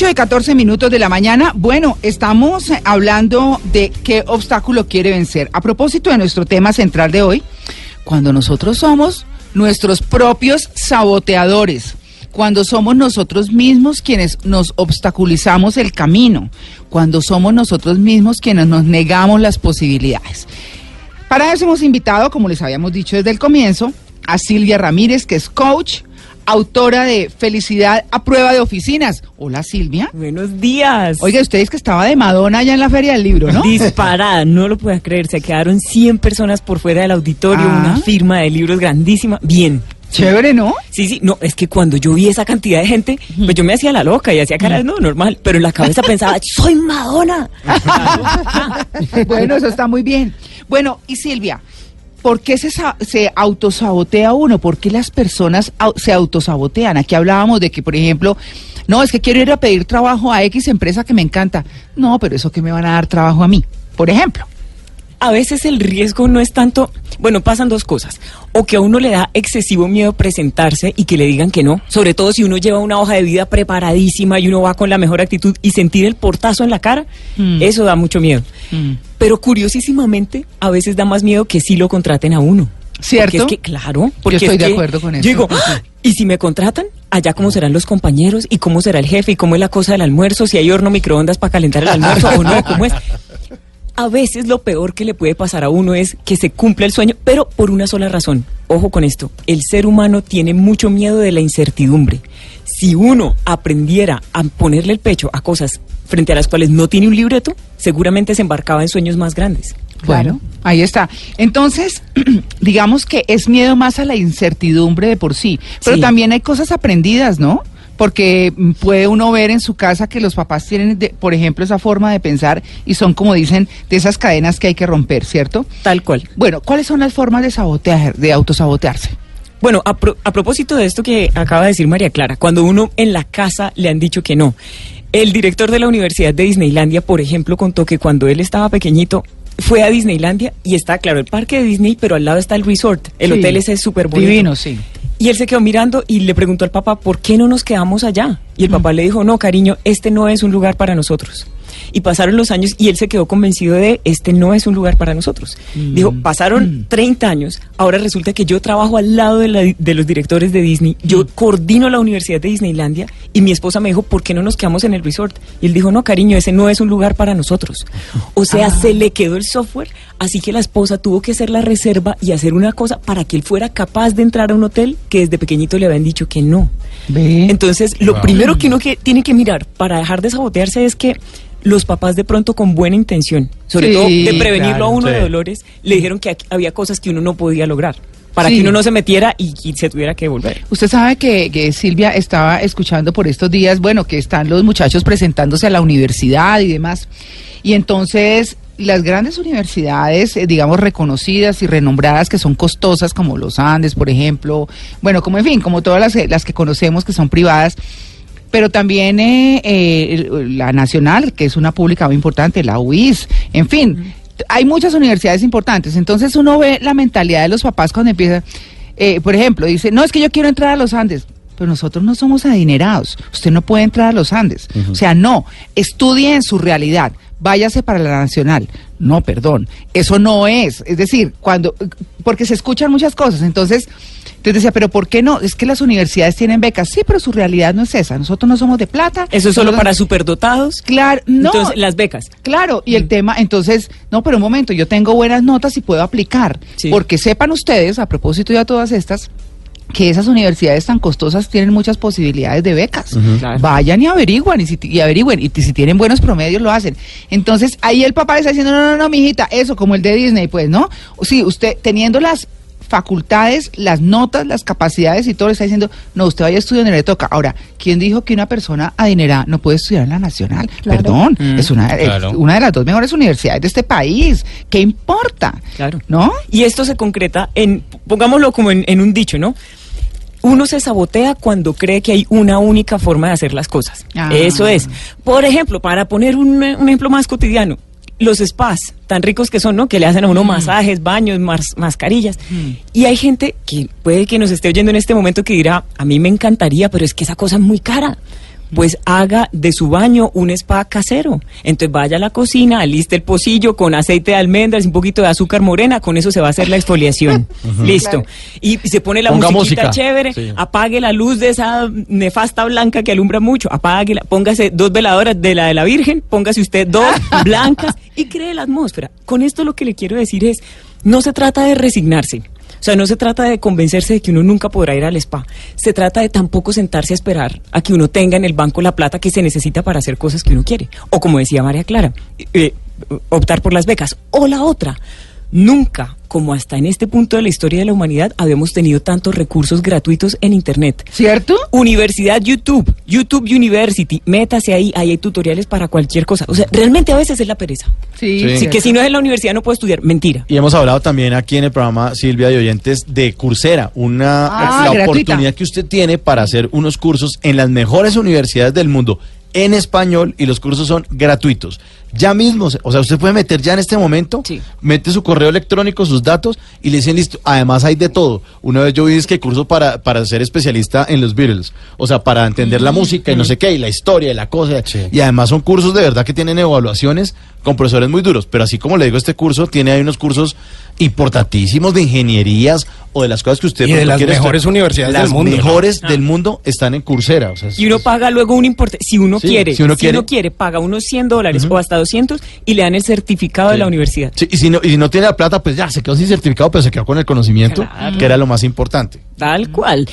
8 y 14 minutos de la mañana. Bueno, estamos hablando de qué obstáculo quiere vencer. A propósito de nuestro tema central de hoy, cuando nosotros somos nuestros propios saboteadores, cuando somos nosotros mismos quienes nos obstaculizamos el camino, cuando somos nosotros mismos quienes nos negamos las posibilidades. Para eso hemos invitado, como les habíamos dicho desde el comienzo, a Silvia Ramírez, que es coach, autora de Felicidad a prueba de oficinas. Hola Silvia. Buenos días. Oiga, ustedes que estaba de Madonna allá en la Feria del Libro, ¿no? Disparada, no lo puedes creer. Se quedaron 100 personas por fuera del auditorio, Ah. una firma de libros grandísima. Bien. Chévere, ¿no? Sí, sí, no, es que cuando yo vi esa cantidad de gente, pues yo me hacía la loca y hacía caras, no, normal, pero en la cabeza pensaba, soy Madonna. bueno, eso está muy bien. Bueno, y Silvia, ¿por qué se, se autosabotea uno? ¿Por qué las personas au- se autosabotean? Aquí hablábamos de que, por ejemplo, no, es que quiero ir a pedir trabajo a X empresa que me encanta. No, pero eso que me van a dar trabajo a mí, por ejemplo. A veces el riesgo no es tanto, bueno, pasan dos cosas, o que a uno le da excesivo miedo presentarse y que le digan que no, sobre todo si uno lleva una hoja de vida preparadísima y uno va con la mejor actitud y sentir el portazo en la cara, Mm. eso da mucho miedo. Pero curiosísimamente, a veces da más miedo que sí lo contraten a uno. ¿Cierto? Porque es que, claro, porque estoy es de acuerdo con eso. Yo digo, "Ah, ¿y si me contratan? Allá cómo serán los compañeros y cómo será el jefe y cómo es la cosa del almuerzo, si hay horno microondas para calentar el almuerzo o no, cómo es. A veces lo peor que le puede pasar a uno es que se cumpla el sueño, pero por una sola razón. Ojo con esto, el ser humano tiene mucho miedo de la incertidumbre. Si uno aprendiera a ponerle el pecho a cosas frente a las cuales no tiene un libreto, seguramente se embarcaba en sueños más grandes. Bueno, ahí está. Entonces, digamos que es miedo más a la incertidumbre de por sí, pero Sí. también hay cosas aprendidas, ¿no? Porque puede uno ver en su casa que los papás tienen, de- por ejemplo, esa forma de pensar y son, como dicen, de esas cadenas que hay que romper, ¿cierto? Tal cual. Bueno, ¿cuáles son las formas de sabotear, de autosabotearse? Bueno, a, pro- a propósito de esto que acaba de decir María Clara, cuando uno en la casa le han dicho que no. El director de la Universidad de Disneylandia, por ejemplo, contó que cuando él estaba pequeñito fue a Disneylandia y está, claro, el parque de Disney, pero al lado está el resort. El Sí. hotel ese es súper bonito. Divino, sí. Y él se quedó mirando y le preguntó al papá, ¿por qué no nos quedamos allá? Y el papá le dijo, no, cariño, este no es un lugar para nosotros. Y pasaron los años y él se quedó convencido de, este no es un lugar para nosotros. Dijo, pasaron 30 años, ahora resulta que yo trabajo al lado de, la- de los directores de Disney, yo coordino la Universidad de Disneylandia y mi esposa me dijo, ¿por qué no nos quedamos en el resort? Y él dijo, no, cariño, ese no es un lugar para nosotros. O sea, se le quedó el software, así que la esposa tuvo que hacer la reserva y hacer una cosa para que él fuera capaz de entrar a un hotel que desde pequeñito le habían dicho que no. Ve. Entonces, lo primero que uno que tiene que mirar para dejar de sabotearse es que los papás de pronto con buena intención, sobre Sí, todo de prevenirlo claro. a uno de dolores, le dijeron que aquí había cosas que uno no podía lograr, para Sí. que uno no se metiera y, y se tuviera que devolver. Usted sabe que, que Silvia estaba escuchando por estos días, bueno, que están los muchachos presentándose a la universidad y demás. Y entonces las grandes universidades, eh, digamos, reconocidas y renombradas, que son costosas, como los Andes, por ejemplo, bueno, como en fin, como todas las, las que conocemos que son privadas, pero también eh, eh, la nacional, que es una pública muy importante, la UIS, en fin, hay muchas universidades importantes. Entonces uno ve la mentalidad de los papás cuando empiezan, eh, por ejemplo, dice, no, es que yo quiero entrar a los Andes. Pero nosotros no somos adinerados. Usted no puede entrar a los Andes. O sea, no. Estudie en su realidad. Váyase para la nacional. No, perdón. Eso no es. Es decir, cuando. Porque se escuchan muchas cosas. Entonces, entonces decía, pero ¿por qué no? Es que las universidades tienen becas. Sí, pero su realidad no es esa. Nosotros no somos de plata. Eso es solo para superdotados. Claro, no. Entonces, las becas. Claro, y el tema, entonces, no, pero un momento, yo tengo buenas notas y puedo aplicar. Sí. Porque sepan ustedes, a propósito de todas estas, que esas universidades tan costosas tienen muchas posibilidades de becas. Claro. Vayan y averigüen, y, si, y averigüen, y si tienen buenos promedios lo hacen. Entonces, ahí el papá le está diciendo, no, no, no, mijita, eso, como el de Disney, pues, ¿no? Sí, usted, teniendo las facultades, las notas, las capacidades y todo, le está diciendo, no, usted vaya a estudiar donde le toca. Ahora, ¿quién dijo que una persona adinerada no puede estudiar en la nacional? Claro. Perdón, Mm. es una, es una de las dos mejores universidades de este país. ¿Qué importa? Claro. ¿No? Y esto se concreta en, pongámoslo como en, en un dicho, ¿no? Uno se sabotea cuando cree que hay una única forma de hacer las cosas. Ah. Eso es. Por ejemplo, para poner un, un ejemplo más cotidiano, los spas, tan ricos que son, ¿no? Que le hacen a uno masajes, baños, mas- mascarillas. Mm. Y hay gente que puede que nos esté oyendo en este momento que dirá, a mí me encantaría, pero es que esa cosa es muy cara. Pues haga de su baño un spa casero. Entonces vaya a la cocina, aliste el pocillo con aceite de almendras, un poquito de azúcar morena, con eso se va a hacer la exfoliación. Listo. Y se pone la Ponga musiquita música. chévere, Sí. apague la luz de esa nefasta blanca que alumbra mucho, apáguela, póngase dos veladoras de la de la Virgen, póngase usted dos blancas y cree la atmósfera. Con esto lo que le quiero decir es, no se trata de resignarse. O sea, no se trata de convencerse de que uno nunca podrá ir al spa. Se trata de tampoco sentarse a esperar a que uno tenga en el banco la plata que se necesita para hacer cosas que uno quiere. O como decía María Clara, eh, optar por las becas. O la otra, nunca, como hasta en este punto de la historia de la humanidad, habíamos tenido tantos recursos gratuitos en Internet. ¿Cierto? Universidad YouTube, YouTube University, métase ahí, ahí hay tutoriales para cualquier cosa. O sea, realmente a veces es la pereza. Sí. Sí. Así que si no es en la universidad no puedo estudiar. Mentira. Y hemos hablado también aquí en el programa Silvia de Oyentes de Coursera, una Ah, la gratuita. oportunidad que usted tiene para hacer unos cursos en las mejores universidades del mundo en español y los cursos son gratuitos. Ya mismo, o sea, usted puede meter ya en este momento, Sí. mete su correo electrónico, sus datos y le dicen listo. Además hay de todo. Una vez yo vi es que curso para, para ser especialista en los Beatles, o sea, para entender la música y no sé qué, y la historia y la cosa. Sí. Y además son cursos de verdad que tienen evaluaciones con profesores muy duros. Pero así como le digo, este curso tiene ahí unos cursos importantísimos de ingenierías o de las cosas que usted Y de las mejores universidades Las del mundo, mejores del mundo están en Coursera. o sea, es- Y uno es- paga luego un importe, si uno Sí, quiere, si uno quiere. quiere, paga unos 100 dólares o hasta 200 y le dan el certificado de la universidad. Sí, y, si no, y si no tiene la plata, pues ya se quedó sin certificado, pero se quedó con el conocimiento, Claro. que era lo más importante. Tal cual.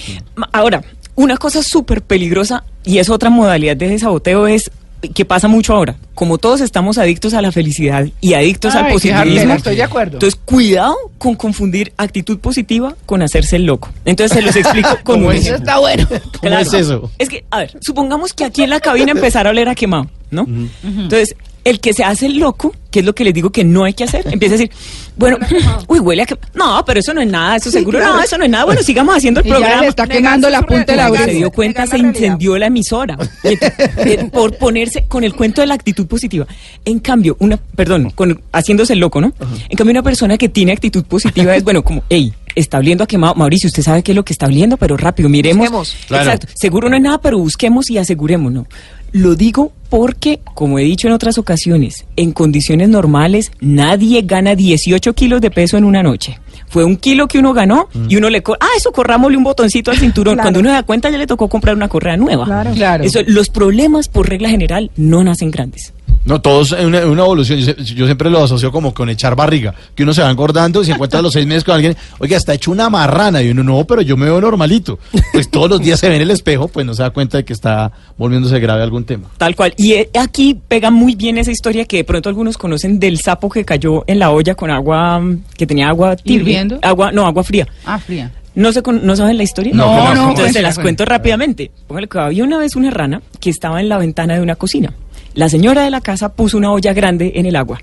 Ahora, una cosa súper peligrosa y es otra modalidad de ese saboteo es que pasa mucho ahora. Como todos estamos adictos a la felicidad y adictos al Ay, positivismo, estoy de acuerdo. entonces cuidado con confundir actitud positiva con hacerse el loco. Entonces se los explico con ¿Cómo un es? Eso ejemplo. está bueno. ¿Cómo es eso? Es que, a ver, supongamos que aquí en la cabina empezara a oler a quemado, ¿no? Entonces, el que se hace el loco, que es lo que les digo que no hay que hacer, empieza a decir, bueno, uy, huele a quemado. No, pero eso no es nada, eso seguro, no, eso no es nada. Bueno, sigamos haciendo el Y ya programa. le está quemando la punta de la Cuando se oreja. dio cuenta, se incendió la emisora. Eh, por ponerse con el cuento de la actitud positiva. En cambio, una, perdón, con, haciéndose el loco, ¿no? En cambio, una persona que tiene actitud positiva es, bueno, como, hey, está oliendo a quemado. Mauricio, usted sabe qué es lo que está oliendo, pero rápido, miremos. Busquemos. Claro. Exacto. Seguro no es nada, pero busquemos y asegurémonos. Lo digo porque, como he dicho en otras ocasiones, en condiciones normales nadie gana 18 kilos de peso en una noche. Fue un kilo que uno ganó y uno le... Ah, eso corrámosle un botoncito al cinturón. Claro. Cuando uno se da cuenta ya le tocó comprar una correa nueva. Claro. Claro. Eso, los problemas, por regla general, no nacen grandes. No, todos en una, evolución. Yo, yo siempre lo asocio como con echar barriga, que uno se va engordando y se encuentra a los seis meses con alguien, oiga, está hecho una marrana. Y uno, no, pero yo me veo normalito. Pues todos los días se ve en el espejo, pues no se da cuenta de que está volviéndose grave algún tema. Tal cual. Y eh, aquí pega muy bien esa historia que de pronto algunos conocen del sapo que cayó en la olla con agua, que tenía agua tibia. ¿Hirviendo? Agua, no, agua fría. Ah, fría. ¿No, se con- ¿No saben la historia? No, no, Entonces cuéntala, se las cuento rápidamente. Póngale cuidado. Había una vez una rana que estaba en la ventana de una cocina. La señora de la casa puso una olla grande en el agua.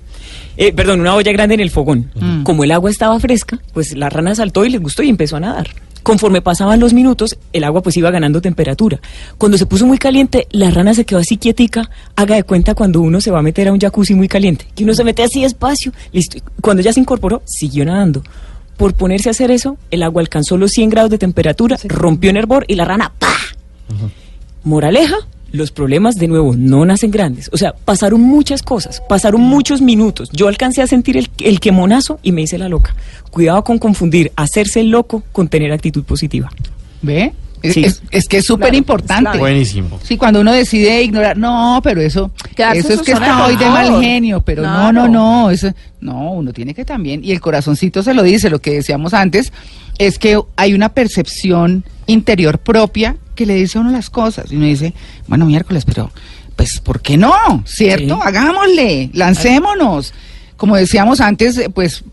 Eh, perdón, una olla grande en el fogón. Mm. Como el agua estaba fresca, pues la rana saltó y les gustó y empezó a nadar. Conforme pasaban los minutos, el agua pues iba ganando temperatura. Cuando se puso muy caliente, la rana se quedó así quietica. Haga de cuenta cuando uno se va a meter a un jacuzzi muy caliente, que uno se mete así despacio. Listo. Cuando ya se incorporó, siguió nadando. Por ponerse a hacer eso, el agua alcanzó los 100 grados de temperatura, rompió en hervor y la rana ¡pa! Moraleja, los problemas de nuevo no nacen grandes. O sea, pasaron muchas cosas, pasaron muchos minutos. Yo alcancé a sentir el, el quemonazo y me hice la loca. Cuidado con confundir hacerse el loco con tener actitud positiva. ¿Ve? Es, Sí. es- es que es súper Claro, importante. claro. Buenísimo. Sí, cuando uno decide ignorar, no, pero eso, Quedarse eso es que está hoy de mal genio, pero no, Claro. no, no, eso, no, uno tiene que también, y el corazoncito se lo dice, lo que decíamos antes, es que hay una percepción interior propia que le dice a uno las cosas, y uno dice, bueno, miércoles, pero, pues, ¿por qué no? ¿Cierto? Sí. Hagámosle, lancémonos. Como decíamos antes, eh, pues,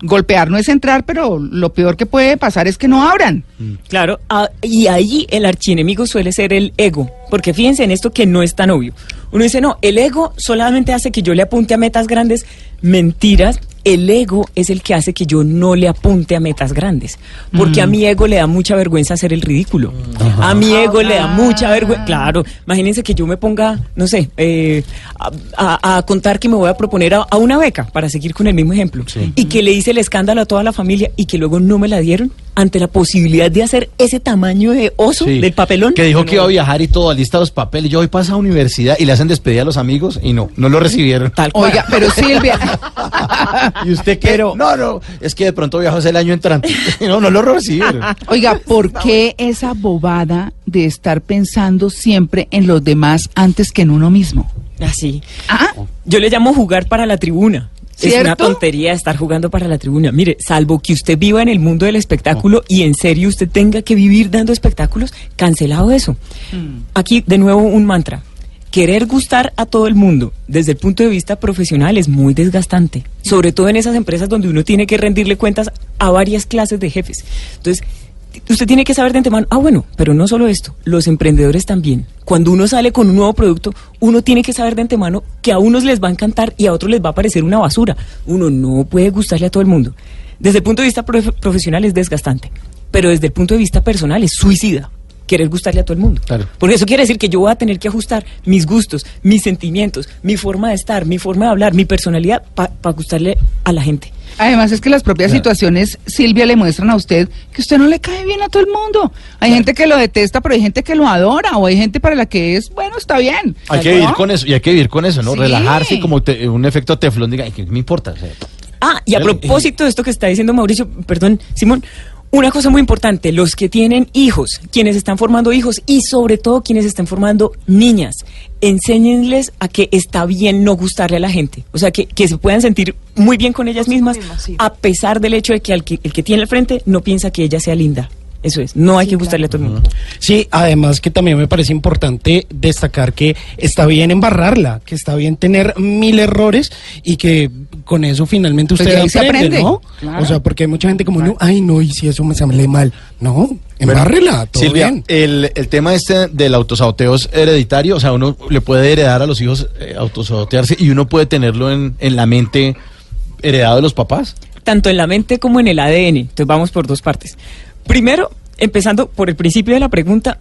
golpear no es entrar, pero lo peor que puede pasar es que no abran. Claro, ah, y ahí el archienemigo suele ser el ego, porque fíjense en esto que no es tan obvio. Uno dice, no, el ego solamente hace que yo le apunte a metas grandes. Mentiras, el ego es el que hace que yo no le apunte a metas grandes, porque a mi ego le da mucha vergüenza hacer el ridículo. A mi ego le da mucha vergüenza. Claro, imagínense que yo me ponga, no sé, eh, a, a- a contar que me voy a proponer a, a una beca, para seguir con el mismo ejemplo, y que le hice el escándalo a toda la familia y que luego no me la dieron. Ante la posibilidad de hacer ese tamaño de oso Sí. del papelón. Que dijo que iba a viajar y todo, alista los papeles. Yo hoy pasa a universidad y le hacen despedir a los amigos y no, no lo recibieron. Tal cual. Oiga, pero Silvia, ¿Y usted qué? Pero- no, no, es que de pronto viajó el año entrante. no, no lo recibieron. oiga, ¿por qué esa bobada de estar pensando siempre en los demás antes que en uno mismo? Así. Ah, Yo le llamo jugar para la tribuna. Es una tontería estar jugando para la tribuna. Mire, salvo que usted viva en el mundo del espectáculo y en serio usted tenga que vivir dando espectáculos, cancelado eso. Aquí, de nuevo, un mantra. Querer gustar a todo el mundo desde el punto de vista profesional es muy desgastante, sobre todo en esas empresas donde uno tiene que rendirle cuentas a varias clases de jefes. Entonces, usted tiene que saber de antemano, ah, bueno, pero no solo esto, los emprendedores también. Cuando uno sale con un nuevo producto, uno tiene que saber de antemano que a unos les va a encantar y a otros les va a parecer una basura. Uno no puede gustarle a todo el mundo. Desde el punto de vista profe- profesional es desgastante, pero desde el punto de vista personal es suicida querer gustarle a todo el mundo. Claro. Porque eso quiere decir que yo voy a tener que ajustar mis gustos, mis sentimientos, mi forma de estar, mi forma de hablar, mi personalidad para gustarle a la gente. Además es que las propias situaciones, Silvia, le muestran a usted que usted no le cae bien a todo el mundo. Hay gente que lo detesta, pero hay gente que lo adora, o hay gente para la que es, bueno, está bien. Hay que vivir con eso, y hay que vivir con eso, ¿no? Sí. Relajarse y como te- un efecto teflón, diga, "Ay, ¿qué me importa? O sea, Ah, y a propósito de esto que está diciendo Mauricio, perdón, Simón, una cosa muy importante, los que tienen hijos, quienes están formando hijos y sobre todo quienes están formando niñas, enséñenles a que está bien no gustarle a la gente, o sea, que, que se puedan sentir muy bien con ellas mismas, a pesar del hecho de que, al que el que tiene al frente no piensa que ella sea linda. Eso es, no hay que gustarle a todo el mundo. Sí, además que también me parece importante destacar que está bien embarrarla, que está bien tener mil errores y que con eso finalmente Pues usted de ahí se aprende, aprende, ¿no? claro. O sea, porque hay mucha gente como, no, ay, no, y si eso me sale mal. No, embárrela, todo Silvia, bien. el, el tema este del autosaboteo es hereditario, o sea, uno le puede heredar a los hijos eh, autosabotearse y uno puede tenerlo en, en la mente heredado de los papás. tanto en la mente como en el ADN. Entonces vamos por dos partes. Primero, empezando por el principio de la pregunta,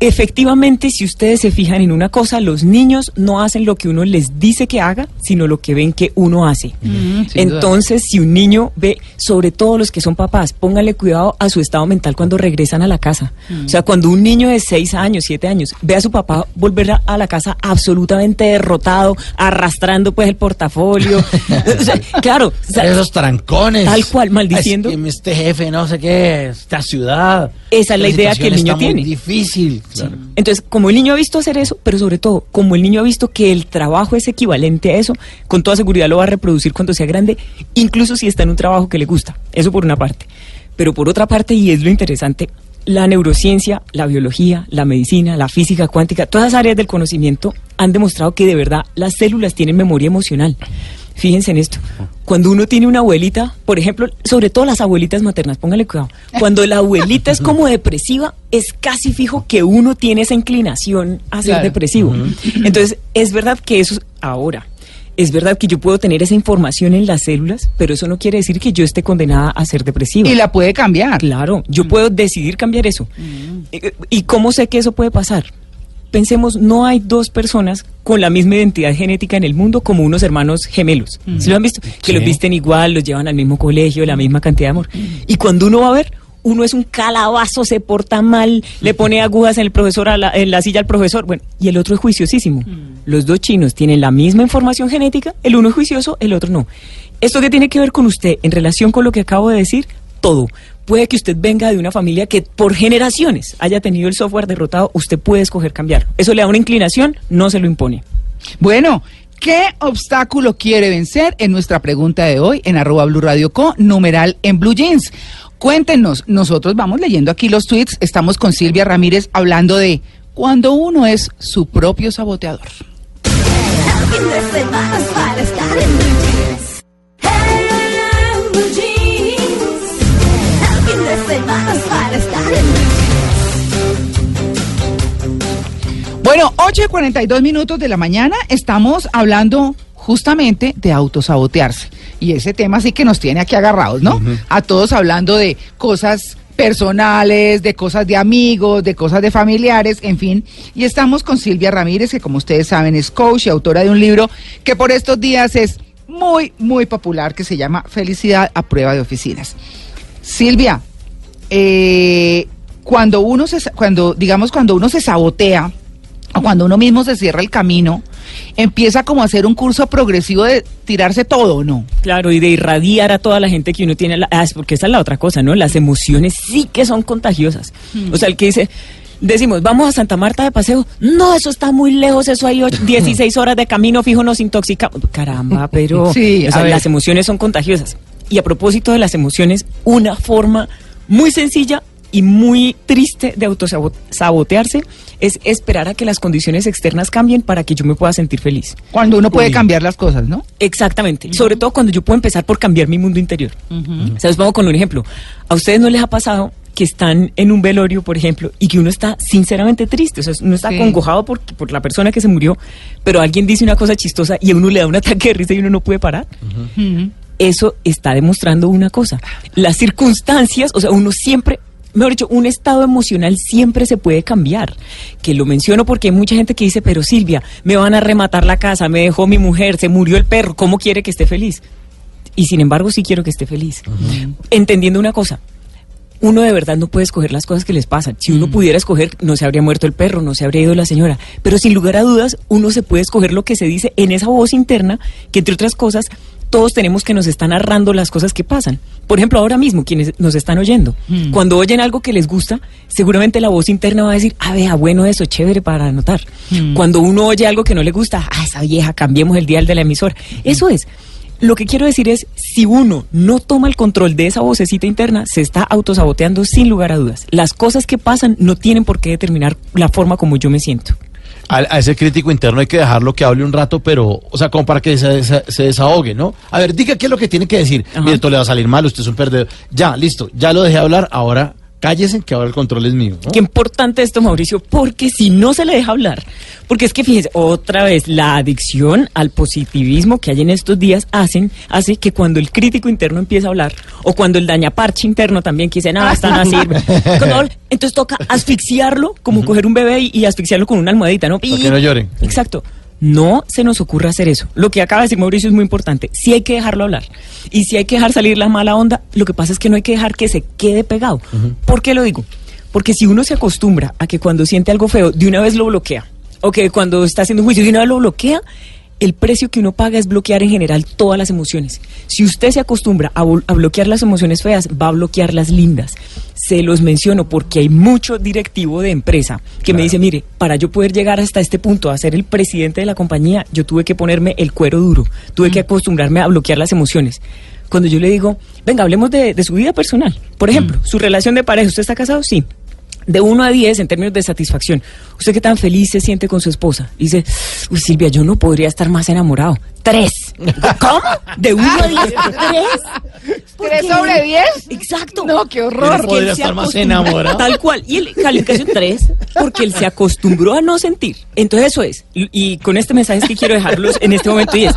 efectivamente, si ustedes se fijan en una cosa, los niños no hacen lo que uno les dice que haga, sino lo que ven que uno hace. Mm. Entonces, si un niño ve, sobre todo los que son papás, pónganle cuidado a su estado mental cuando regresan a la casa. O sea, cuando un niño de 6 años, 7 años, ve a su papá volver a, la casa absolutamente derrotado, arrastrando pues el portafolio. O sea, claro, o sea, Esos trancones. Tal cual, maldiciendo. Es que este jefe, no sé qué, esta ciudad. Esa es la idea que el niño está muy tiene. difícil. Entonces, como el niño ha visto hacer eso, pero sobre todo, como el niño ha visto que el trabajo es equivalente a eso, con toda seguridad lo va a reproducir cuando sea grande, incluso si está en un trabajo que le gusta. Eso por una parte. Pero por otra parte, y es lo interesante, la neurociencia, la biología, la medicina, la física cuántica, todas las áreas del conocimiento han demostrado que de verdad las células tienen memoria emocional. Fíjense en esto. Cuando uno tiene una abuelita, por ejemplo, sobre todo las abuelitas maternas, póngale cuidado. Cuando la abuelita es como depresiva, es casi fijo que uno tiene esa inclinación a ser Claro. depresivo. Entonces, es verdad que eso ahora. Es verdad que yo puedo tener esa información en las células, pero eso no quiere decir que yo esté condenada a ser depresiva. Y la puede cambiar. Claro, yo puedo decidir cambiar eso. Eh, ¿Y cómo sé que eso puede pasar? Pensemos, no hay dos personas con la misma identidad genética en el mundo como unos hermanos gemelos. ¿Sí lo han visto? Que los visten igual, los llevan al mismo colegio, la misma cantidad de amor. Y cuando uno va a ver, uno es un calabazo, se porta mal, le pone agujas en, el profesor a la- en la silla al profesor, bueno, y el otro es juiciosísimo. Los dos chinos tienen la misma información genética, el uno es juicioso, el otro no. ¿Esto qué tiene que ver con usted en relación con lo que acabo de decir? Todo. Puede que usted venga de una familia que por generaciones haya tenido el software derrotado, usted puede escoger cambiarlo. Eso le da una inclinación, no se lo impone. Bueno, ¿qué obstáculo quiere vencer? En nuestra pregunta de hoy, en arroba Blue Radio Co, numeral en Blue Jeans. Cuéntenos, nosotros vamos leyendo aquí los tweets, estamos con Silvia Ramírez hablando de cuando uno es su propio saboteador. Bueno, 8 y 42 minutos de la mañana estamos hablando justamente de autosabotearse. Y ese tema sí que nos tiene aquí agarrados, ¿no? A todos hablando de cosas personales, de cosas de amigos, de cosas de familiares, en fin. Y estamos con Silvia Ramírez, que como ustedes saben es coach y autora de un libro que por estos días es muy, muy popular, que se llama Felicidad a prueba de oficinas. Silvia, eh, cuando uno se, cuando, digamos, cuando uno se sabotea, o cuando uno mismo se cierra el camino, empieza como a hacer un curso progresivo de tirarse todo, ¿no? Claro, y de irradiar a toda la gente que uno tiene, la- ah, es porque esa es la otra cosa, ¿no? Las emociones sí que son contagiosas. O sea, el que dice, decimos, vamos a Santa Marta de paseo, no, eso está muy lejos, eso hay ocho- 16 horas de camino fijo, nos intoxicamos. Caramba, pero Sí, o sea, las emociones son contagiosas. Y a propósito de las emociones, una forma muy sencilla y muy triste de autosabotearse es esperar a que las condiciones externas cambien para que yo me pueda sentir feliz. Cuando uno puede Uy. cambiar las cosas, ¿no? Exactamente. Sobre todo cuando yo puedo empezar por cambiar mi mundo interior. ¿Sabes? Vamos con un ejemplo. ¿A ustedes no les ha pasado que están en un velorio, por ejemplo, y que uno está sinceramente triste? O sea, uno está Sí. acongojado por, por la persona que se murió, pero alguien dice una cosa chistosa y a uno le da un ataque de risa y uno no puede parar. Ujú. Eso está demostrando una cosa. Las circunstancias, o sea, uno siempre, mejor dicho, un estado emocional siempre se puede cambiar. Que lo menciono porque hay mucha gente que dice, pero Silvia, me van a rematar la casa, me dejó mi mujer, se murió el perro, ¿cómo quiere que esté feliz? Y sin embargo, sí quiero que esté feliz. Entendiendo una cosa, uno de verdad no puede escoger las cosas que les pasan. Si uno pudiera escoger, no se habría muerto el perro, no se habría ido la señora. Pero sin lugar a dudas, uno se puede escoger lo que se dice en esa voz interna, que entre otras cosas, todos tenemos que nos están narrando las cosas que pasan. Por ejemplo, ahora mismo, quienes nos están oyendo, Mm. cuando oyen algo que les gusta, seguramente la voz interna va a decir, ah, vea, bueno eso, chévere para anotar. Mm. Cuando uno oye algo que no le gusta, ah, esa vieja, cambiemos el dial de la emisora. Eso es. Lo que quiero decir es, si uno no toma el control de esa vocecita interna, se está autosaboteando sin lugar a dudas. Las cosas que pasan no tienen por qué determinar la forma como yo me siento. A, a ese crítico interno hay que dejarlo que hable un rato, pero, o sea, como para que se, se- se desahogue, ¿no? A ver, diga qué es lo que tiene que decir. Ajá. Mire, esto le va a salir mal, usted es un perdedor. Ya, listo, ya lo dejé hablar, ahora cállese, que ahora el control es mío. ¿no? Qué importante esto, Mauricio, porque si no se le deja hablar, porque es que fíjese, otra vez, la adicción al positivismo que hay en estos días hacen, hace que cuando el crítico interno empieza a hablar, o cuando el dañaparche interno también que dice, nada, esta no sirve, entonces toca asfixiarlo, como coger un bebé y, y asfixiarlo con una almohadita, ¿no? Para que no llore. Exacto. No se nos ocurre hacer eso. Lo que acaba de decir Mauricio es muy importante. Sí hay que dejarlo hablar. Y si hay que dejar salir la mala onda, lo que pasa es que no hay que dejar que se quede pegado. ¿Por qué lo digo? Porque si uno se acostumbra a que cuando siente algo feo, de una vez lo bloquea, o que cuando está haciendo un juicio, de una vez lo bloquea, el precio que uno paga es bloquear en general todas las emociones. Si usted se acostumbra a, bloquear las emociones feas, va a bloquear las lindas. Se los menciono porque hay mucho directivo de empresa que me dice, mire, para yo poder llegar hasta este punto a ser el presidente de la compañía, yo tuve que ponerme el cuero duro, tuve que acostumbrarme a bloquear las emociones. Cuando yo le digo, venga, hablemos de, de su vida personal. Por ejemplo, su relación de pareja, ¿usted está casado? Sí. De 1 a 10 en términos de satisfacción. ¿Usted qué tan feliz se siente con su esposa? Dice, uy Silvia, yo no podría estar más enamorado. Tres. ¿Cómo? ¿De 1 a 10? ¿Tres? ¿Por ¿Tres sobre diez? Exacto. No, qué horror. Pero es que Podría él se estar más acostumbra- enamorado. Tal cual. Y el calificación 3, porque él se acostumbró a no sentir. Entonces eso es. Y, y con este mensaje es que quiero dejarlos en este momento y es,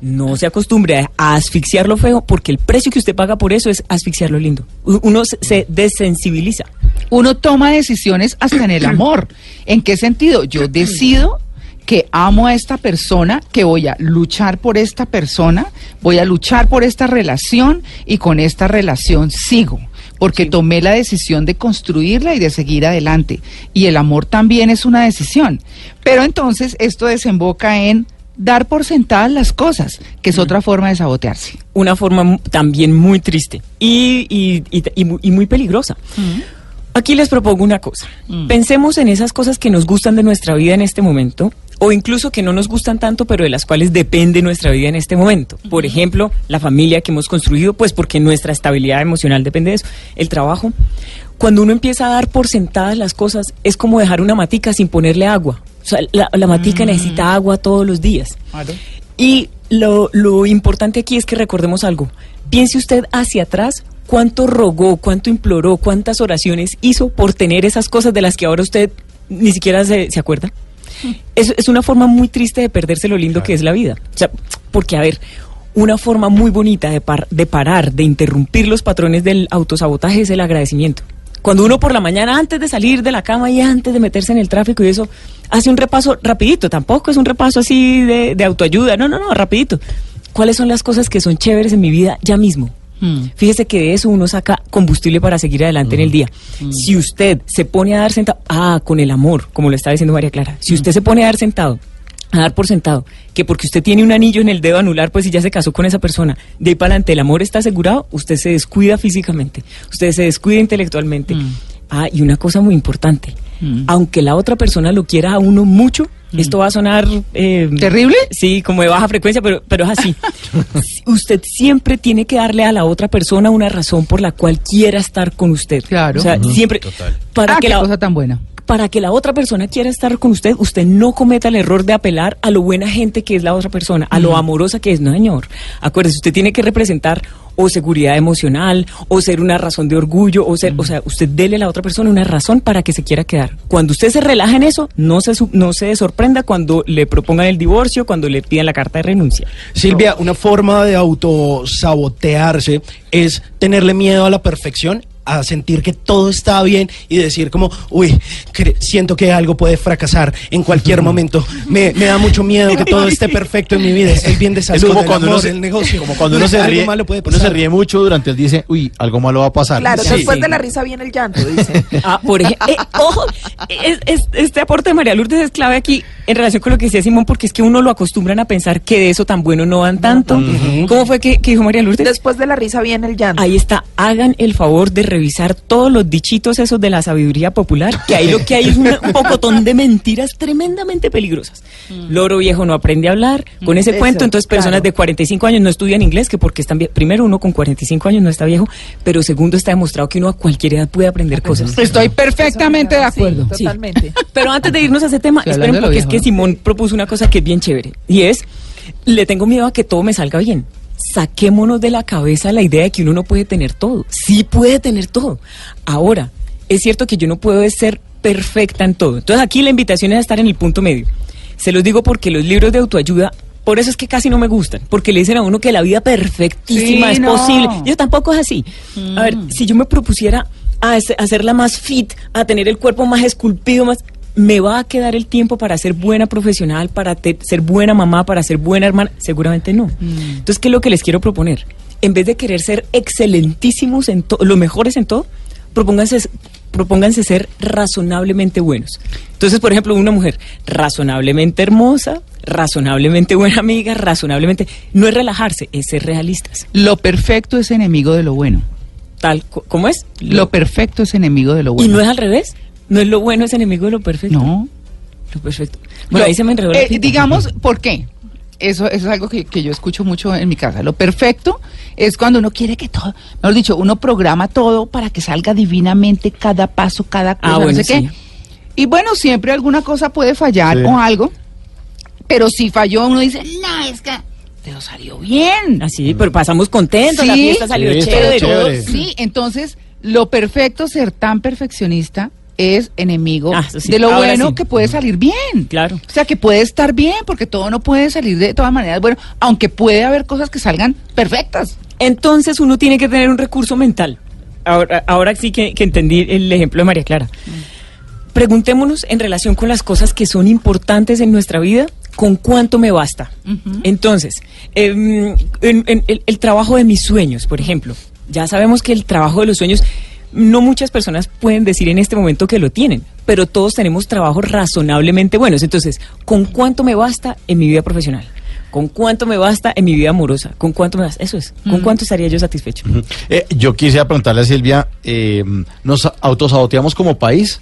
no se acostumbre a, asfixiar lo feo, porque el precio que usted paga por eso es asfixiar lo lindo. Uno se, se desensibiliza. Uno toma decisiones hasta en el amor. ¿En qué sentido? Yo decido que amo a esta persona, que voy a luchar por esta persona, voy a luchar por esta relación y con esta relación sigo. Porque tomé la decisión de construirla y de seguir adelante. Y el amor también es una decisión. Pero entonces esto desemboca en dar por sentadas las cosas, que es otra forma de sabotearse. Una forma también muy triste y, y- y- y mu- y muy peligrosa. Aquí les propongo una cosa. Mm. Pensemos en esas cosas que nos gustan de nuestra vida en este momento, o incluso que no nos gustan tanto, pero de las cuales depende nuestra vida en este momento. Por ejemplo, la familia que hemos construido, pues porque nuestra estabilidad emocional depende de eso. El trabajo. Cuando uno empieza a dar por sentadas las cosas, es como dejar una matica sin ponerle agua. O sea, la, la matica necesita agua todos los días. Y lo, lo importante aquí es que recordemos algo. Piense usted hacia atrás cuánto rogó, cuánto imploró, cuántas oraciones hizo por tener esas cosas de las que ahora usted ni siquiera se, se acuerda. Es, es una forma muy triste de perderse lo lindo que es la vida. O sea, porque, a ver, una forma muy bonita de, par- de parar, de interrumpir los patrones del autosabotaje es el agradecimiento. Cuando uno por la mañana, antes de salir de la cama y antes de meterse en el tráfico y eso, hace un repaso rapidito, tampoco es un repaso así de, de autoayuda, no, no, no, rapidito. ¿Cuáles son las cosas que son chéveres en mi vida ya mismo? Mm. Fíjese que de eso uno saca combustible para seguir adelante en el día. Si usted se pone a dar sentado, ah, con el amor, como lo estaba diciendo María Clara, si usted se pone a dar sentado, a dar por sentado, que porque usted tiene un anillo en el dedo anular, pues si ya se casó con esa persona, de ahí para adelante el amor está asegurado, usted se descuida físicamente, usted se descuida intelectualmente. Mm. Ah, y una cosa muy importante, Mm. aunque la otra persona lo quiera a uno mucho, esto va a sonar... eh, ¿Terrible? Sí, como de baja frecuencia, pero, pero es así. usted siempre tiene que darle a la otra persona una razón por la cual quiera estar con usted. Claro. O sea, siempre... Para ah, que qué la, cosa tan buena. para que la otra persona quiera estar con usted, usted no cometa el error de apelar a lo buena gente que es la otra persona, a lo amorosa que es. No, señor. Acuérdese, usted tiene que representar o seguridad emocional, o ser una razón de orgullo, o ser, o sea, usted dele a la otra persona una razón para que se quiera quedar. Cuando usted se relaja en eso, no se, no se sorprenda cuando le propongan el divorcio, cuando le pidan la carta de renuncia. Silvia, una forma de autosabotearse es tenerle miedo a la perfección, a sentir que todo está bien y decir como, uy, cre- siento que algo puede fracasar en cualquier momento. Me, me da mucho miedo que todo esté perfecto en mi vida. Estoy bien Es desastre como cuando, uno amor, se, negocio. como cuando uno se Algo ríe, malo puede uno se pasar. ríe mucho durante el día dice, uy, algo malo va a pasar. Claro, Sí. después sí. de la risa viene el llanto, dice. Ah, por ejemplo, eh, ojo, es- es- este aporte de María Lourdes es clave aquí en relación con lo que decía Simón, porque es que uno lo acostumbran a pensar que de eso tan bueno no dan tanto. ¿Cómo fue que, que dijo María Lourdes? Después de la risa viene el llanto. Ahí está, hagan el favor de revisar todos los dichitos esos de la sabiduría popular, que ahí lo que hay es un, pocotón de mentiras tremendamente peligrosas. Loro viejo no aprende a hablar, con ese Eso, cuento, entonces personas claro. de 45 años no estudian inglés, que porque están primero uno con 45 años no está viejo, pero segundo está demostrado que uno a cualquier edad puede aprender cosas. Estoy perfectamente de acuerdo. Sí, totalmente. Pero antes de irnos a ese tema, Estoy esperen porque es que Simón propuso una cosa que es bien chévere. Y es, le tengo miedo a que todo me salga bien. Saquémonos de la cabeza la idea de que uno no puede tener todo. Sí puede tener todo. Ahora, es cierto que yo no puedo ser perfecta en todo. Entonces aquí la invitación es a estar en el punto medio. Se los digo porque los libros de autoayuda... Por eso es que casi no me gustan, porque le dicen a uno que la vida perfectísima Sí, es no. posible. Yo tampoco es así. A ver, si yo me propusiera a hacer- hacerla más fit, a tener el cuerpo más esculpido, más me va a quedar el tiempo para ser buena profesional, para te- ser buena mamá, para ser buena hermana, seguramente no. Entonces, ¿qué es lo que les quiero proponer? En vez de querer ser excelentísimos en todo, lo mejores en todo, propónganse propónganse ser razonablemente buenos. Entonces, por ejemplo, una mujer razonablemente hermosa, razonablemente buena amiga, razonablemente no es relajarse, es ser realistas. Lo perfecto es enemigo de lo bueno. Tal ¿cómo es? Lo perfecto es enemigo de lo ¿Y bueno. no es al revés? ¿No es lo bueno es enemigo de lo perfecto? No. Lo perfecto. Bueno, Lo- ahí se me enredó la eh, pinta. digamos, ¿por qué? Eso, eso es algo que, que yo escucho mucho en mi casa. Lo perfecto es cuando uno quiere que todo, mejor dicho, uno programa todo para que salga divinamente cada paso, cada cosa, Ah, bueno, no sé sí. qué. Y bueno, siempre alguna cosa puede fallar Sí. o algo, pero si falló uno dice, no, es que pero salió bien. Así, pero pasamos contentos, la fiesta salió Sí, chévere. estuvo chévere. Sí, entonces lo perfecto, ser tan perfeccionista, es enemigo Ah, sí. de lo Ahora bueno sí. que puede salir bien. Claro. O sea, que puede estar bien, porque todo no puede salir de todas maneras bueno, aunque puede haber cosas que salgan perfectas. Entonces uno tiene que tener un recurso mental. Ahora, ahora sí que, que entendí el ejemplo de María Clara. Preguntémonos en relación con las cosas que son importantes en nuestra vida, ¿con cuánto me basta? Entonces, em, en- en el, el trabajo de mis sueños, por ejemplo. Ya sabemos que el trabajo de los sueños, no muchas personas pueden decir en este momento que lo tienen, pero todos tenemos trabajos razonablemente buenos. Entonces, ¿con cuánto me basta en mi vida profesional? ¿Con cuánto me basta en mi vida amorosa? ¿Con cuánto me basta? Eso es. ¿Con cuánto estaría yo satisfecho? Eh, yo quisiera preguntarle a Silvia, eh, ¿nos autosaboteamos como país?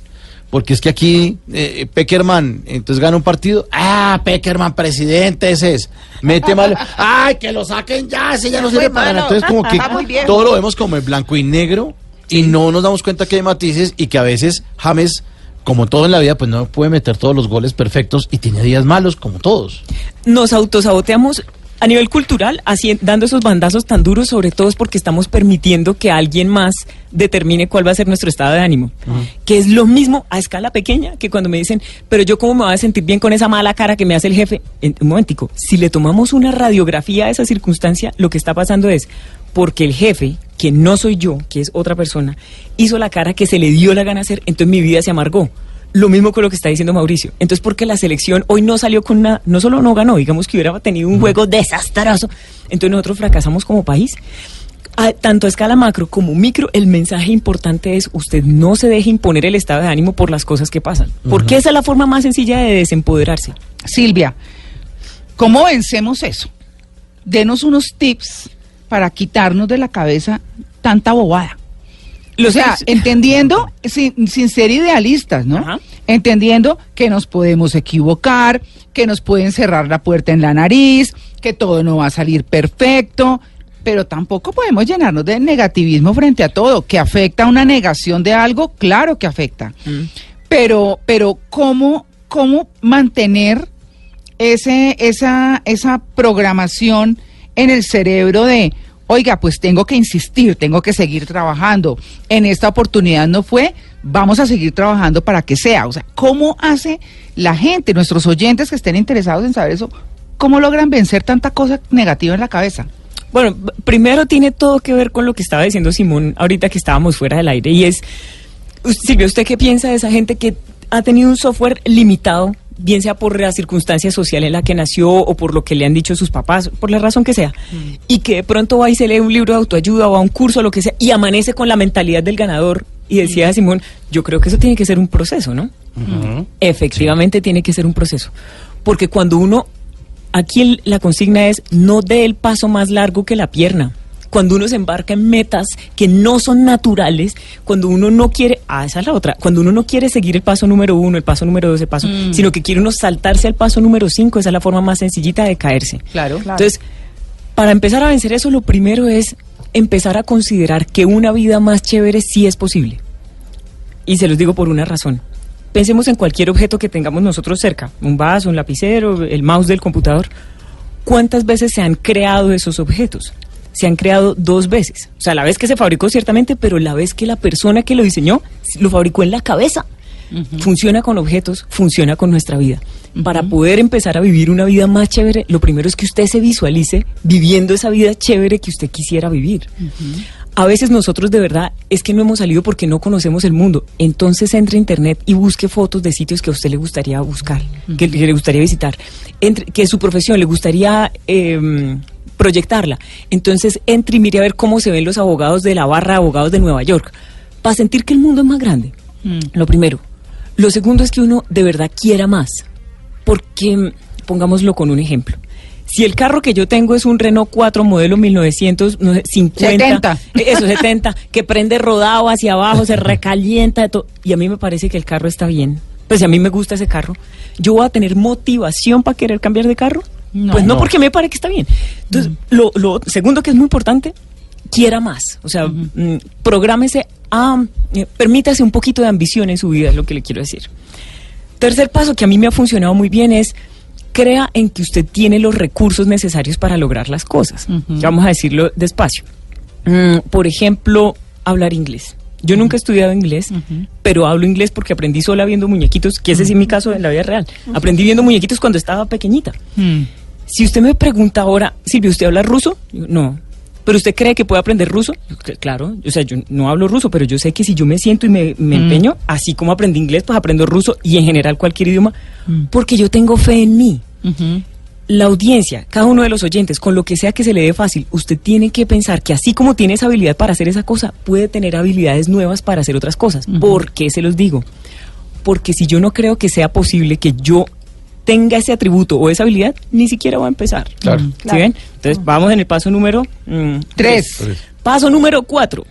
Porque es que aquí, eh, Peckerman, entonces gana un partido. Ah, Peckerman, presidente, ese es. Mete mal. Ay, que lo saquen ya, ese ya no sirve para nada. Entonces, como que todo lo vemos como en blanco y negro y no nos damos cuenta que hay matices y que a veces James, como todo en la vida, pues no puede meter todos los goles perfectos y tiene días malos, como todos. Nos autosaboteamos a nivel cultural, así, dando esos bandazos tan duros, sobre todo es porque estamos permitiendo que alguien más determine cuál va a ser nuestro estado de ánimo. Que es lo mismo a escala pequeña que cuando me dicen, pero yo cómo me voy a sentir bien con esa mala cara que me hace el jefe. En- un momentico, si le tomamos una radiografía a esa circunstancia, lo que está pasando es porque el jefe, que no soy yo, que es otra persona, hizo la cara que se le dio la gana hacer, entonces mi vida se amargó. Lo mismo con lo que está diciendo Mauricio. Entonces, porque la selección hoy no salió con nada, no solo no ganó, digamos que hubiera tenido un juego desastroso, entonces nosotros fracasamos como país. a- tanto a escala macro como micro, el mensaje importante es usted no se deje imponer el estado de ánimo por las cosas que pasan. Porque esa es la forma más sencilla de desempoderarse. Silvia, ¿cómo vencemos eso? Denos unos tips para quitarnos de la cabeza tanta bobada. O sea, entendiendo, sin, sin ser idealistas, ¿no? Ajá. Entendiendo que nos podemos equivocar, que nos pueden cerrar la puerta en la nariz, que todo no va a salir perfecto, pero tampoco podemos llenarnos de negativismo frente a todo, que afecta una negación de algo, claro que afecta. Pero, pero ¿cómo, cómo mantener ese, esa, esa programación en el cerebro de, oiga, pues tengo que insistir, tengo que seguir trabajando. En esta oportunidad no fue, vamos a seguir trabajando para que sea. O sea, ¿cómo hace la gente, nuestros oyentes que estén interesados en saber eso, cómo logran vencer tanta cosa negativa en la cabeza? Bueno, primero tiene todo que ver con lo que estaba diciendo Simón ahorita que estábamos fuera del aire y es, Silvia, ¿usted qué piensa de esa gente que ha tenido un software limitado, bien sea por la circunstancia social en la que nació o por lo que le han dicho sus papás, por la razón que sea, y que de pronto va y se lee un libro de autoayuda o a un curso o lo que sea y amanece con la mentalidad del ganador? Y decía Simón, yo creo que eso tiene que ser un proceso, ¿no? Efectivamente tiene que ser un proceso. Porque cuando uno, aquí el- la consigna es no dé el paso más largo que la pierna. Cuando uno se embarca en metas que no son naturales, cuando uno no quiere, ah, esa es la otra, cuando uno no quiere seguir el paso número uno, el paso número dos, el paso, sino que quiere uno saltarse al paso número cinco, esa es la forma más sencillita de caerse. Claro. Entonces, para empezar a vencer eso, lo primero es empezar a considerar que una vida más chévere sí es posible. Y se los digo por una razón. Pensemos en cualquier objeto que tengamos nosotros cerca, un vaso, un lapicero, el mouse del computador. ¿Cuántas veces se han creado esos objetos? Se han creado dos veces. O sea, la vez que se fabricó ciertamente, pero la vez que la persona que lo diseñó lo fabricó en la cabeza. Funciona con objetos, funciona con nuestra vida. Para poder empezar a vivir una vida más chévere, lo primero es que usted se visualice viviendo esa vida chévere que usted quisiera vivir. A veces nosotros de verdad es que no hemos salido porque no conocemos el mundo. Entonces entre a internet y busque fotos de sitios que a usted le gustaría buscar, que, que le gustaría visitar, entre, que su profesión le gustaría em, proyectarla. Entonces entre y mire a ver cómo se ven los abogados de la barra de abogados de Nueva York, para sentir que el mundo es más grande. Lo primero. Lo segundo es que uno de verdad quiera más. Porque, mm, pongámoslo con un ejemplo. Si el carro que yo tengo es un Renault 4 modelo 1950, 70. eh, eso 70, que prende rodado hacia abajo, se recalienta, de todo, y a mí me parece que el carro está bien, pues si a mí me gusta ese carro, ¿yo voy a tener motivación para querer cambiar de carro? No. pues no, No. porque me parece que está bien. Entonces, lo, lo segundo que es muy importante, quiera más, o sea, mm, prográmese a, eh, permítase un poquito de ambición en su vida, es lo que le quiero decir. Tercer paso que a mí me ha funcionado muy bien es crea en que usted tiene los recursos necesarios para lograr las cosas. Vamos a decirlo despacio. Mm, por ejemplo, hablar inglés. Yo nunca he estudiado inglés, pero hablo inglés porque aprendí sola viendo muñequitos, que ese sí es mi caso en la vida real. Aprendí viendo muñequitos cuando estaba pequeñita. Mm. Si usted me pregunta ahora, Silvia, ¿usted habla ruso? Yo, no. ¿Pero usted cree que puede aprender ruso? Yo, "Cl- Claro, o sea, yo no hablo ruso, pero yo sé que si yo me siento y me, me Mm. empeño, así como aprendí inglés, pues aprendo ruso y en general cualquier idioma, porque yo tengo fe en mí. La audiencia, cada uno de los oyentes, con lo que sea que se le dé fácil, usted tiene que pensar que así como tiene esa habilidad para hacer esa cosa, puede tener habilidades nuevas para hacer otras cosas. ¿Por qué se los digo? Porque si yo no creo que sea posible que yo tenga ese atributo o esa habilidad, ni siquiera voy a empezar. Claro. ¿Sí Claro. ven? Entonces vamos en el paso número mm, Tres. Paso número cuatro.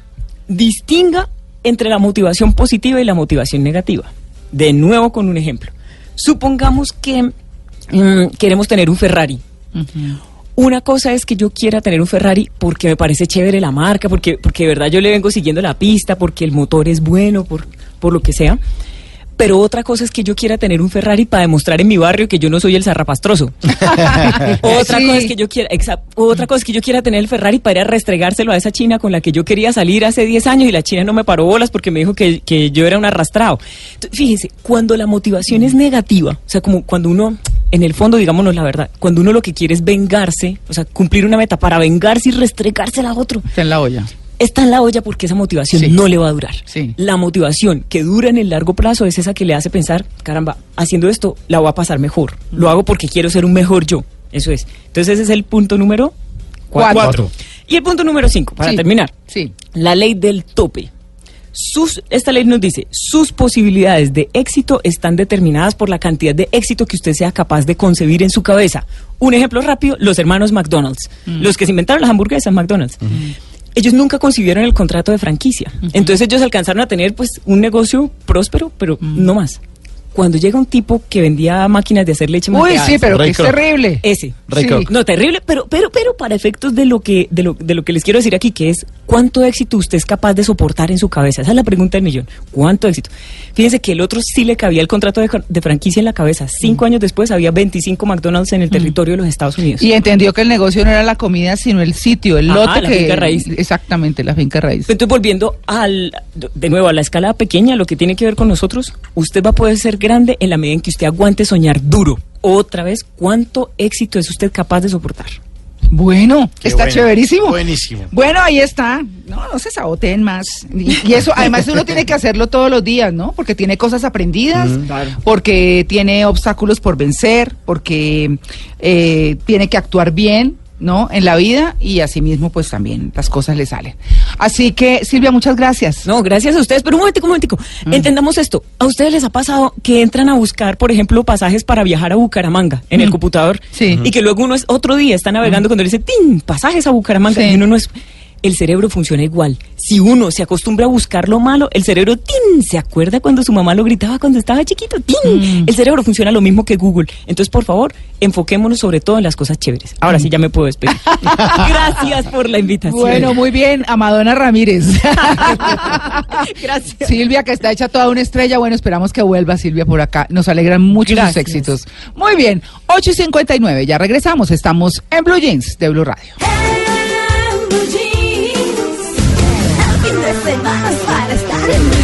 Distinga entre la motivación positiva y la motivación negativa. De nuevo con un ejemplo. Supongamos que mm, queremos tener un Ferrari. Una cosa es que yo quiera tener un Ferrari porque me parece chévere la marca, porque, porque de verdad yo le vengo siguiendo la pista, porque el motor es bueno, por, por lo que sea. Pero otra cosa es que yo quiera tener un Ferrari para demostrar en mi barrio que yo no soy el zarrapastroso. otra Sí. cosa es que yo quiera, exa- otra cosa es que yo quiera tener el Ferrari para ir a restregárselo a esa china con la que yo quería salir hace 10 años y la china no me paró bolas porque me dijo que, que yo era un arrastrado. Entonces, fíjense, cuando la motivación es negativa, o sea, como cuando uno, en el fondo, digámonos la verdad, cuando uno lo que quiere es vengarse, o sea, cumplir una meta para vengarse y restregársela a otro, Está en la olla. Está en la olla porque esa motivación Sí. no le va a durar. Sí. La motivación que dura en el largo plazo es esa que le hace pensar, caramba, haciendo esto la voy a pasar mejor. Lo hago porque quiero ser un mejor yo. Eso es. Entonces ese es el punto número Cuatro. Cuatro. Y el punto número cinco, para Sí. terminar. Sí. La ley del tope. Sus, esta ley nos dice, sus posibilidades de éxito están determinadas por la cantidad de éxito que usted sea capaz de concebir en su cabeza. Un ejemplo rápido, los hermanos McDonald's, los que se inventaron las hamburguesas McDonald's. Ellos nunca concibieron el contrato de franquicia. Entonces ellos alcanzaron a tener pues un negocio próspero, pero no más. Cuando llega un tipo que vendía máquinas de hacer leche Uy, malteada, sí, pero que es terrible. ese. Ray Sí. No, terrible, pero, pero, pero para efectos de lo que, de lo, de lo que les quiero decir aquí, que es cuánto éxito usted es capaz de soportar en su cabeza. Esa es la pregunta del millón. ¿Cuánto éxito? Fíjense que el otro sí le cabía el contrato de, de franquicia en la cabeza. Cinco años después había 25 McDonald's en el territorio de los Estados Unidos. Y entendió que el negocio no era la comida, sino el sitio, el Ajá, lote la que... finca raíz. Exactamente, la finca raíz. Entonces, volviendo al, de nuevo a la escala pequeña, lo que tiene que ver con nosotros, usted va a poder ser grande en la medida en que usted aguante soñar duro. Otra vez, ¿cuánto éxito es usted capaz de soportar? Bueno, Qué está bueno, chéverísimo. buenísimo. Bueno, ahí está. No, no se saboteen más. Y, y eso, además, uno tiene que hacerlo todos los días, ¿no? Porque tiene cosas aprendidas, porque tiene obstáculos por vencer, porque eh, tiene que actuar bien, ¿no? En la vida y asimismo, pues también las cosas le salen. Así que, Silvia, muchas gracias. No, gracias a ustedes. Pero un momentico, un momentico. Entendamos esto. ¿A ustedes les ha pasado que entran a buscar, por ejemplo, pasajes para viajar a Bucaramanga en el Mm. computador? Sí. Y que luego uno es otro día está navegando cuando le dice, ¡tin! Pasajes a Bucaramanga. Sí. Y uno no es... El cerebro funciona igual. Si uno se acostumbra a buscar lo malo, el cerebro, ¡tin! ¿Se acuerda cuando su mamá lo gritaba cuando estaba chiquito? ¡Tin! Mm. El cerebro funciona lo mismo que Google. Entonces, por favor, enfoquémonos sobre todo en las cosas chéveres. Ahora sí ya me puedo despedir. Gracias por la invitación. Bueno, muy bien, a Madonna Ramírez. Gracias. Silvia, que está hecha toda una estrella. Bueno, esperamos que vuelva Silvia por acá. Nos alegran mucho sus éxitos. Muy bien, 8 y 59, ya regresamos. Estamos en Blue Jeans de Blue Radio. En Blue Jeans, el fin